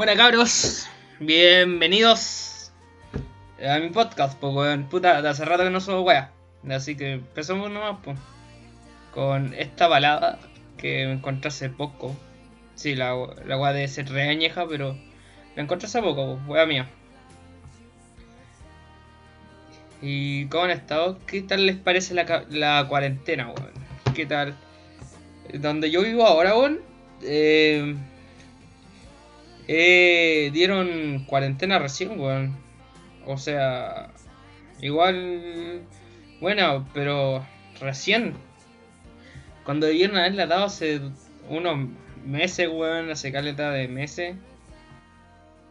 Buenas cabros, bienvenidos a mi podcast, pues weón, puta, de hace rato que no subo wea. Así que empezamos nomás, pues. Con esta balada que me encontré hace poco. Sí, la, la wea debe ser re añeja, pero la encontré hace poco, pues, wea mía. ¿Y cómo han estado? ¿Qué tal les parece la, la cuarentena, weón? ¿Qué tal? Donde yo vivo ahora, weón, eh, eh, dieron cuarentena recién, weón. O sea, igual, bueno, pero recién. Cuando debieron haberla dado hace unos meses, weón, hace caleta de meses.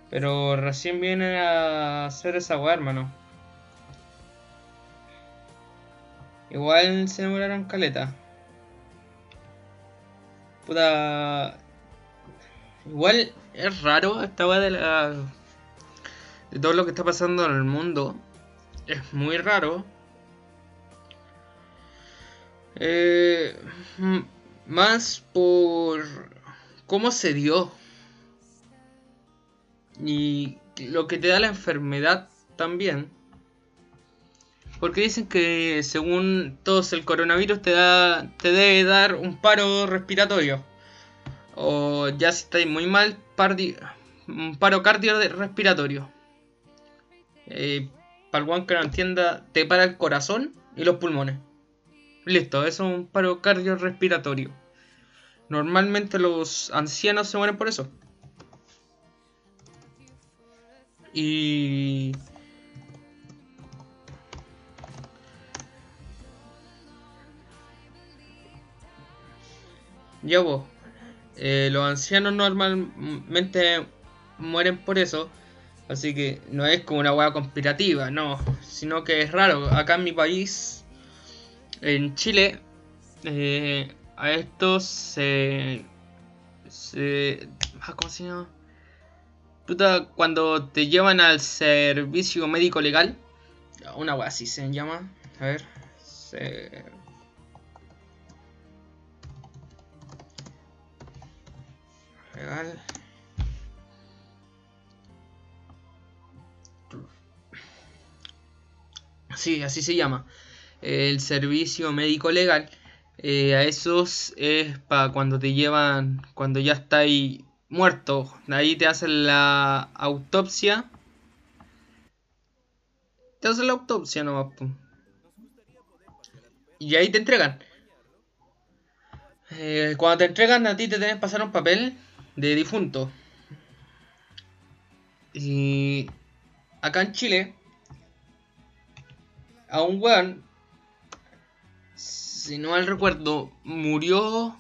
Pero recién vienen a hacer esa weá, hermano. Igual se demoraron caleta. Puta. Igual es raro esta weá de la. de todo lo que está pasando en el mundo. Es muy raro. Eh, más por cómo se dio. Y lo que te da la enfermedad también. Porque dicen que según todos el coronavirus te da te debe dar un paro respiratorio. O ya si estáis muy mal, paro cardiorrespiratorio. Eh, para el guan que no entienda, te para el corazón y los pulmones. Listo, eso es un paro cardiorrespiratorio. Normalmente los ancianos se mueren por eso. Y Ya vos, eh, los ancianos normalmente mueren por eso, así que no es como una hueá conspirativa, no, sino que es raro. Acá en mi país, en Chile, eh, a estos se... se ah, ¿Cómo se llama? Puta, cuando te llevan al servicio médico legal, una hueá así se llama, a ver. Legal. Sí, así se llama. El servicio médico legal. eh, a esos es para cuando te llevan, cuando ya estáis muerto. Ahí te hacen la autopsia. Te hacen la autopsia nomás. Y ahí te entregan. Eh, cuando te entregan a ti te tienen que pasar un papel de difunto. Y acá en Chile, a un weón, si no mal recuerdo, murió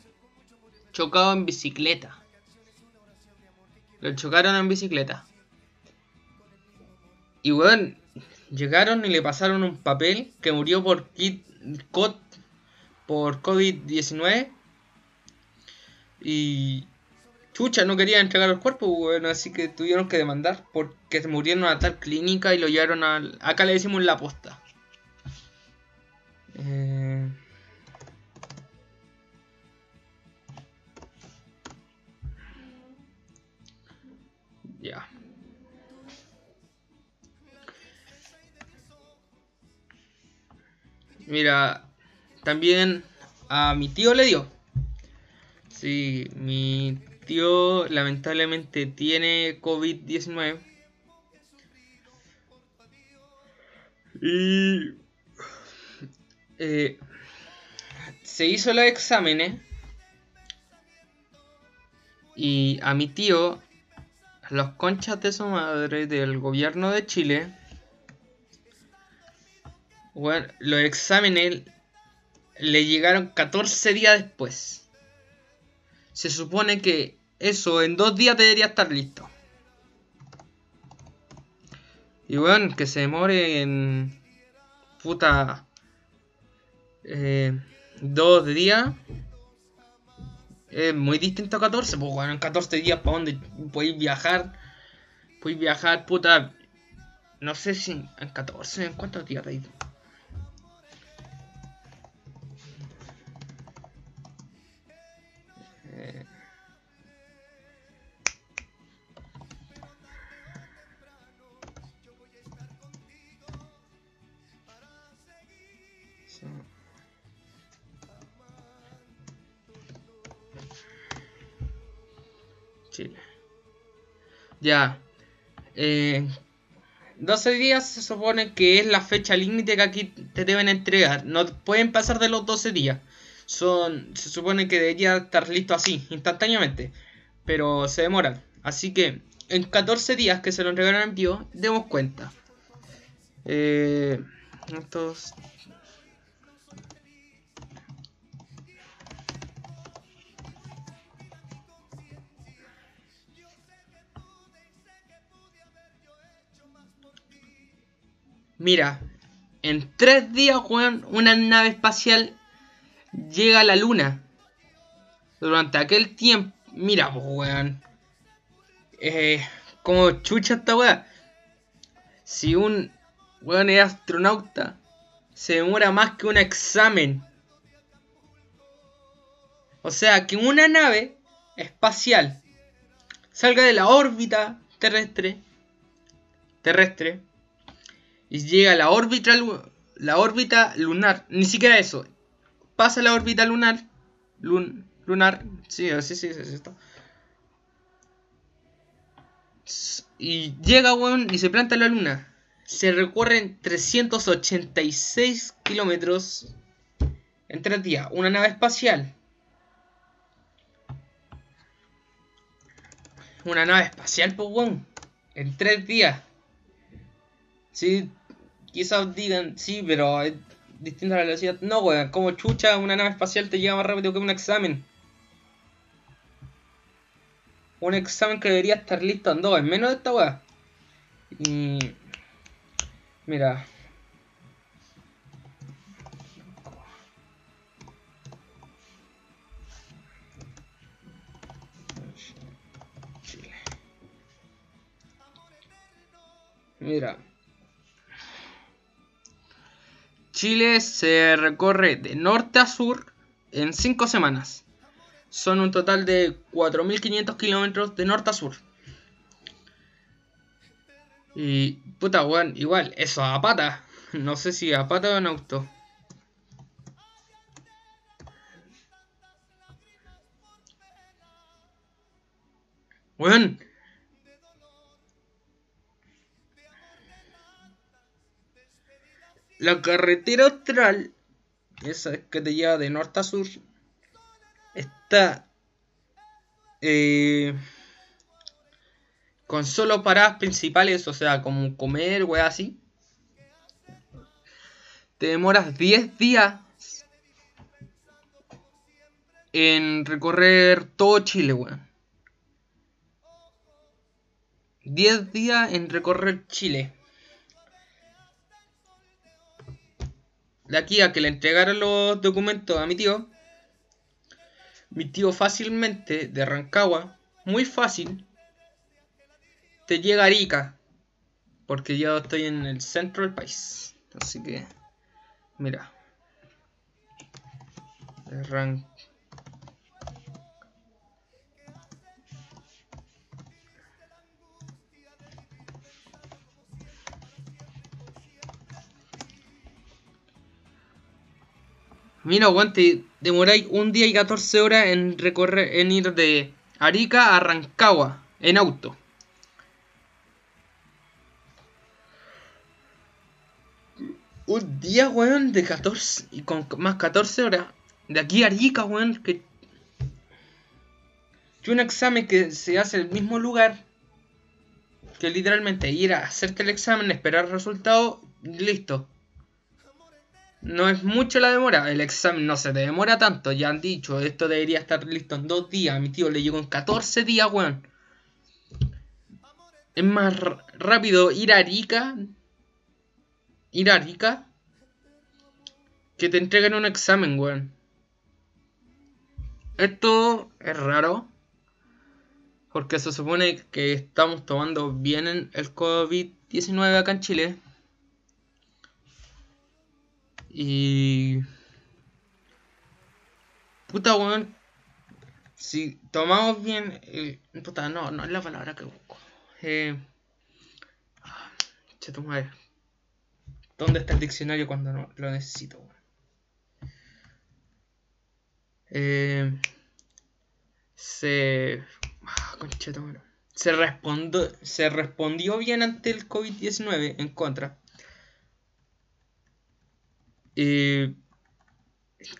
chocado en bicicleta. Lo chocaron en bicicleta. Y weón, llegaron y le pasaron un papel que murió por kit, por COVID-19. Y Chucha, no quería entregar el cuerpo, weón, así que tuvieron que demandar porque se murieron a tal clínica y lo llevaron al... Acá le decimos la posta. Eh, Ya. Mira, también a mi tío le dio. Sí, mi tío lamentablemente tiene COVID-19. Y eh, se hizo los exámenes. Y a mi tío, los conchas de su madre del gobierno de Chile, los exámenes le llegaron 14 días después. Se supone que eso en dos días debería estar listo. Y bueno, que se demore en. Puta. eh, dos días. Es muy distinto a 14. Pues bueno, en 14 días, ¿para dónde podéis viajar? Podéis viajar, puta. No sé si en 14, ¿en cuántos días te Ya. Eh, 12 días se supone que es la fecha límite que aquí te deben entregar. No pueden pasar de los 12 días. Son, se supone que debería estar listo así, instantáneamente. Pero se demoran. Así que en 14 días que se lo entregaron en vivo, demos cuenta. Eh, estos Mira, en tres días, weón, una nave espacial llega a la luna. Durante aquel tiempo, mira, pues, weón. Eh, como chucha esta weá. Si un weón es astronauta, se demora más que un examen. O sea, que una nave espacial salga de la órbita terrestre, terrestre, y llega a la órbita, la órbita lunar. Ni siquiera eso. Pasa la órbita lunar. lunar. Sí, sí, sí, sí, sí, Y llega, weón, y se planta la luna. Se recorren 386 kilómetros en tres días. Una nave espacial. Una nave espacial, pues, weón. En tres días. Sí, quizás digan, sí, pero es distinta la velocidad. No, weón, como chucha, una nave espacial te lleva más rápido que un examen. Un examen que debería estar listo en dos, en menos de esta weá. Y. Mira. Mira. Chile se recorre de norte a sur en 5 semanas. Son un total de 4.500 kilómetros de norte a sur. Y puta, weón, igual, eso a pata. No sé si a pata o en auto. Weón, La carretera austral, esa que te lleva de norte a sur, está eh, con solo paradas principales, o sea, como comer, wey, así. Te demoras 10 días en recorrer todo Chile, weón. 10 días en recorrer Chile. De aquí a que le entregaran los documentos a mi tío, mi tío fácilmente de Rancagua, muy fácil, te llega a Arica, porque yo estoy en el centro del país. Así que, mira, de Mira, aguante, demoráis un día y 14 horas en recorrer, en ir de Arica a Rancagua, en auto. Un día, weón, de 14 y con más 14 horas. De aquí a Arica, weón, que... Y un examen que se hace en el mismo lugar. Que literalmente ir a hacerte el examen, esperar el resultado, listo. No es mucho la demora, el examen no se demora tanto, ya han dicho, esto debería estar listo en dos días, mi tío le llegó en 14 días, weón. Es más rápido ir a Arica, ir a Arica, que te entreguen un examen, weón. Esto es raro, porque se supone que estamos tomando bien el COVID-19 acá en Chile. Y. Puta, weón. Si tomamos bien. El... Puta, no, no es la palabra que busco. Eh. Che, tu madre. ¿Dónde está el diccionario cuando no lo necesito, weón? Eh. Se. Ah. Se, respondió, se respondió bien ante el COVID-19 en contra. Eh,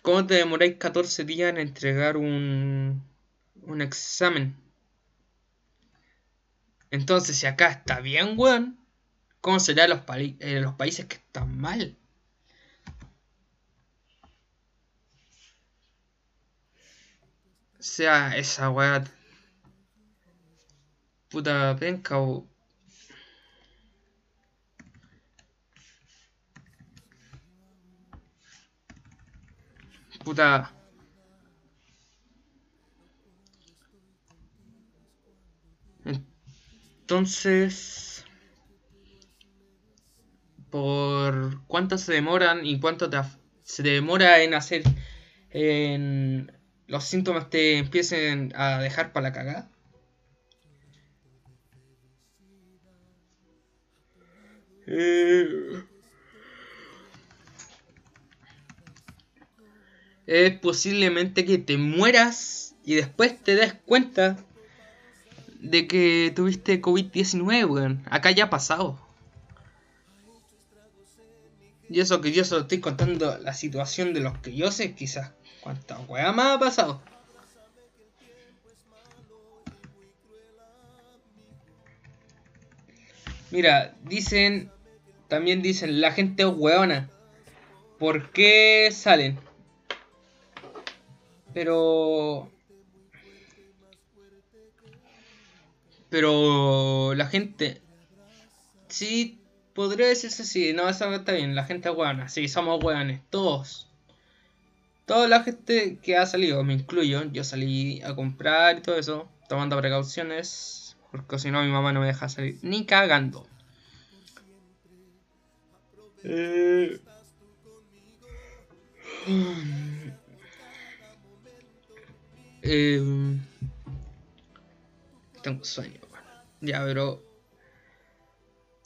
¿Cómo te demoráis 14 días en entregar un, un examen? Entonces, si acá está bien, weón, ¿cómo será los, eh, los países que están mal? Sea, esa weá. Puta penca o. Entonces, por cuánto se demoran y cuánto se demora en hacer en los síntomas te empiecen a dejar para la cagada. Eh, es posiblemente que te mueras y después te des cuenta de que tuviste COVID-19, weón. Acá ya ha pasado. Y eso que yo solo estoy contando la situación de los que yo sé, quizás. ¿Cuánta weá más ha pasado? Mira, dicen. También dicen, la gente es weona. ¿Por qué salen? Pero Pero la gente. Sí, podría decirse así. No, eso está bien. La gente es buena. Sí, somos buenos. Todos. Toda la gente que ha salido, me incluyo. Yo salí a comprar y todo eso. Tomando precauciones. Porque si no, mi mamá no me deja salir. Ni cagando. Eh... eh tengo sueño, Ya, pero.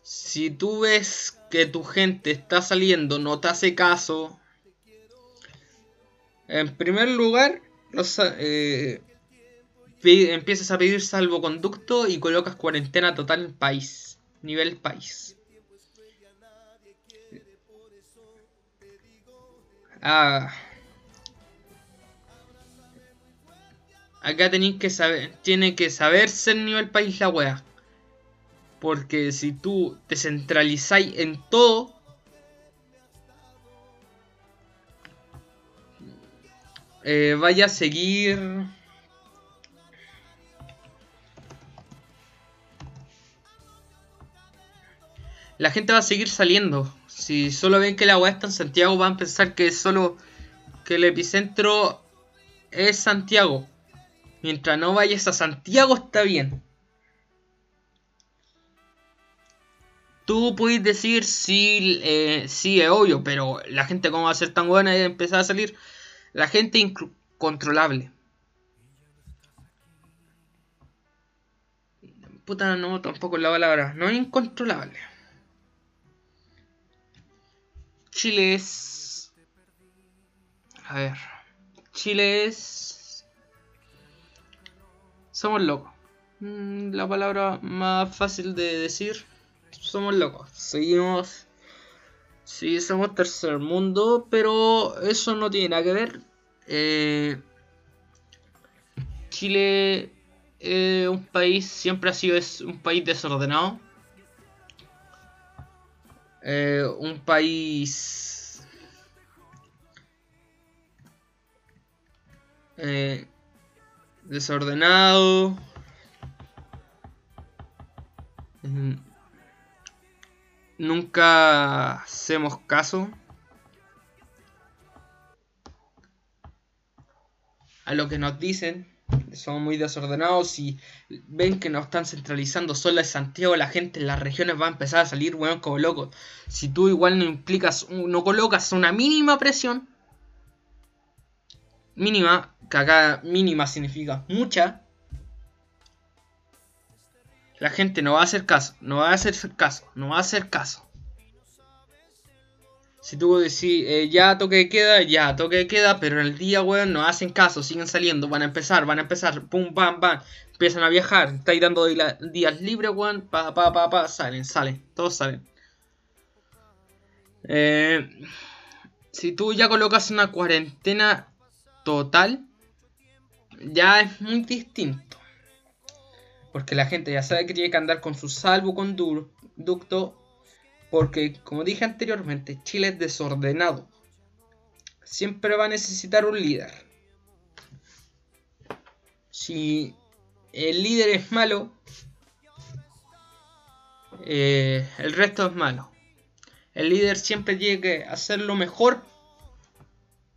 Si tú ves que tu gente está saliendo, no te hace caso. En primer lugar, los, eh, empiezas a pedir salvoconducto y colocas cuarentena total en país. Nivel país. Ah. Acá tenéis que saber, tiene que saberse el nivel país la wea. Porque si tú te centralizáis en todo, eh, vaya a seguir... La gente va a seguir saliendo. Si solo ven que la wea está en Santiago, van a pensar que solo que el epicentro es Santiago. Mientras no vayas a Santiago está bien. Tú puedes decir sí, eh, es obvio, pero la gente cómo va a ser tan buena y empezar a salir. La gente incontrolable. Puta, no, tampoco la palabra. No es incontrolable. Chile es... A ver. Chile es somos locos. Mm, la palabra más fácil de decir, somos locos. Seguimos, sí, somos tercer mundo, pero eso no tiene nada que ver. Eh, Chile es un país, siempre ha sido es un país desordenado. Eh, un país eh, desordenado. Nunca hacemos caso a lo que nos dicen. Somos muy desordenados y ven que nos están centralizando solo en Santiago, la gente en las regiones va a empezar a salir, weón, como locos. Si tú igual no implicas, no colocas una mínima presión, mínima, que acá mínima significa mucha, la gente no va a hacer caso, no va a hacer caso, no va a hacer caso. Si tú decís, eh, ya toque queda, ya toque queda, pero en el día, weón, no hacen caso, siguen saliendo, van a empezar, van a empezar, pum, pam, pam. Empiezan a viajar, estáis dando días libres, weón, pa, pa, pa, pa, salen, salen, todos salen. Eh, si tú ya colocas una cuarentena total, ya es muy distinto. Porque la gente ya sabe que tiene que andar con su salvoconducto. Porque, como dije anteriormente, Chile es desordenado. Siempre va a necesitar un líder. Si el líder es malo, eh, el resto es malo. El líder siempre tiene que hacer lo mejor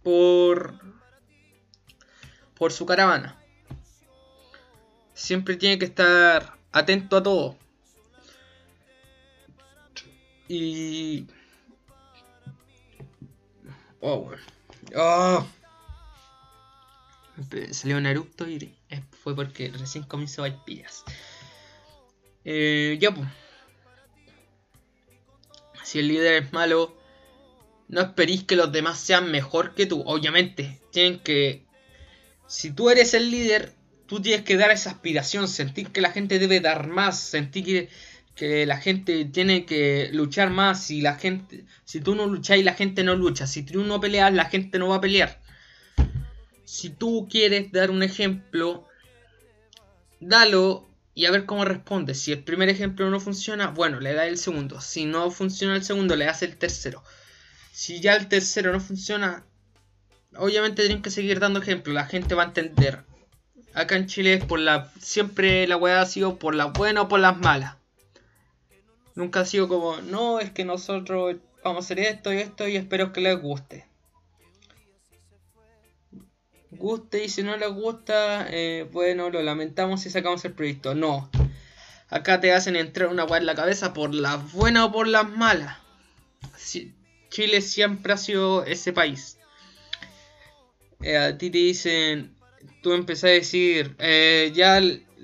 por, por su caravana. Siempre tiene que estar atento a todo. Y... Oh, oh. Salió un eructo y fue porque recién comenzó a pillas. Eh, ya pues. Si el líder es malo, no esperéis que los demás sean mejor que tú. Obviamente, tienen que... Si tú eres el líder, tú tienes que dar esa aspiración, sentir que la gente debe dar más, sentir que, que la gente tiene que luchar más. Si la gente, si tú no lucháis, la gente no lucha. Si tú no peleas, la gente no va a pelear. Si tú quieres dar un ejemplo, dalo y a ver cómo responde. Si el primer ejemplo no funciona, bueno, le da el segundo. Si no funciona el segundo, le das el tercero. Si ya el tercero no funciona, obviamente tienen que seguir dando ejemplos. La gente va a entender. Acá en Chile por la siempre la weá ha sido por las buenas o por las malas. Nunca ha sido como, no, es que nosotros vamos a hacer esto y esto y espero que les guste guste y si no les gusta, eh, bueno, lo lamentamos si sacamos el proyecto. No. Acá te hacen entrar una weá en la cabeza por las buenas o por las malas. Chile siempre ha sido ese país. Eh, a ti te dicen, tú empezás a decir, eh, ya,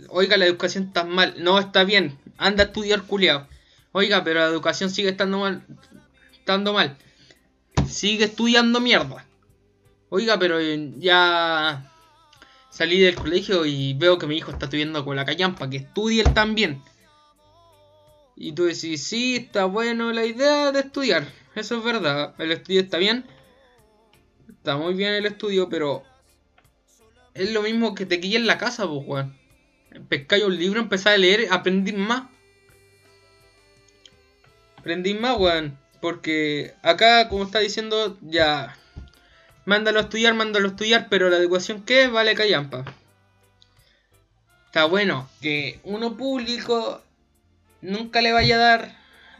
oiga, la educación está mal. No, está bien, anda a estudiar culiao. Oiga, pero la educación sigue estando mal. Estando mal. Sigue estudiando mierda. Oiga, pero eh, ya salí del colegio y veo que mi hijo está estudiando con la callampa, que estudie él también. Y tú decís, sí, está bueno la idea de estudiar. Eso es verdad. El estudio está bien. Está muy bien el estudio, pero es lo mismo que te quille en la casa, pues, weón. Pescáis un libro, empezar a leer, aprendí más. Aprendí más, weón. Porque acá, como está diciendo, ya Mándalo a estudiar, mándalo a estudiar, pero la educación que vale callampa. Está bueno que uno público nunca le vaya a dar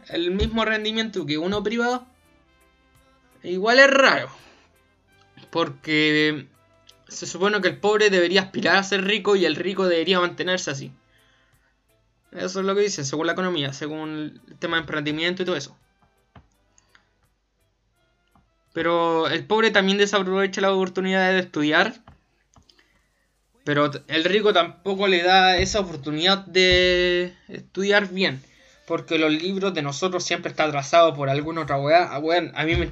el mismo rendimiento que uno privado. Igual es raro. Porque se supone que el pobre debería aspirar a ser rico y el rico debería mantenerse así. Eso es lo que dicen, según la economía, según el tema de emprendimiento y todo eso. Pero el pobre también desaprovecha la oportunidad de estudiar. Pero el rico tampoco le da esa oportunidad de estudiar bien. Porque los libros de nosotros siempre están atrasados por alguna otra weá. Ah, a mí me.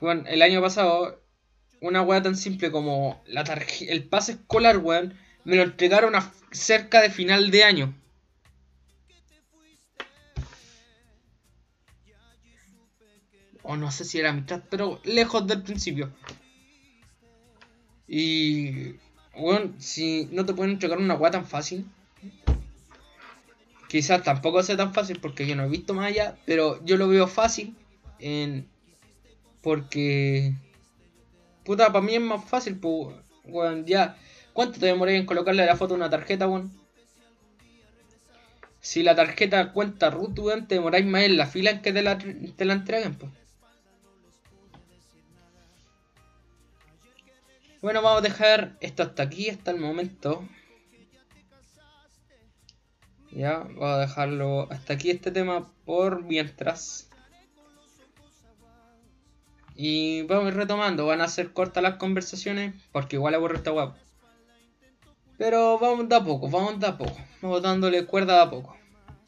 Bueno, el año pasado, una weá tan simple como la el pase escolar, weón, me lo entregaron a cerca de final de año. O no sé si era mitad, pero lejos del principio. Y. Bueno, si no te pueden entregar una weá tan fácil. Quizás tampoco sea tan fácil porque yo no he visto más allá. Pero yo lo veo fácil. En, porque. Puta, para mí es más fácil, pues. Bueno, ya. ¿Cuánto te demoré en colocarle la foto una tarjeta, weón? Si la tarjeta cuenta root, weón, te demoráis más en la fila en que te la, te la entreguen, pues. Bueno, vamos a dejar esto hasta aquí, hasta el momento. Ya, vamos a dejarlo hasta aquí este tema por mientras. Y vamos retomando, van a ser cortas las conversaciones, porque igual aburre esta guapo. Pero vamos de a poco, vamos de a poco, vamos dándole cuerda de a poco.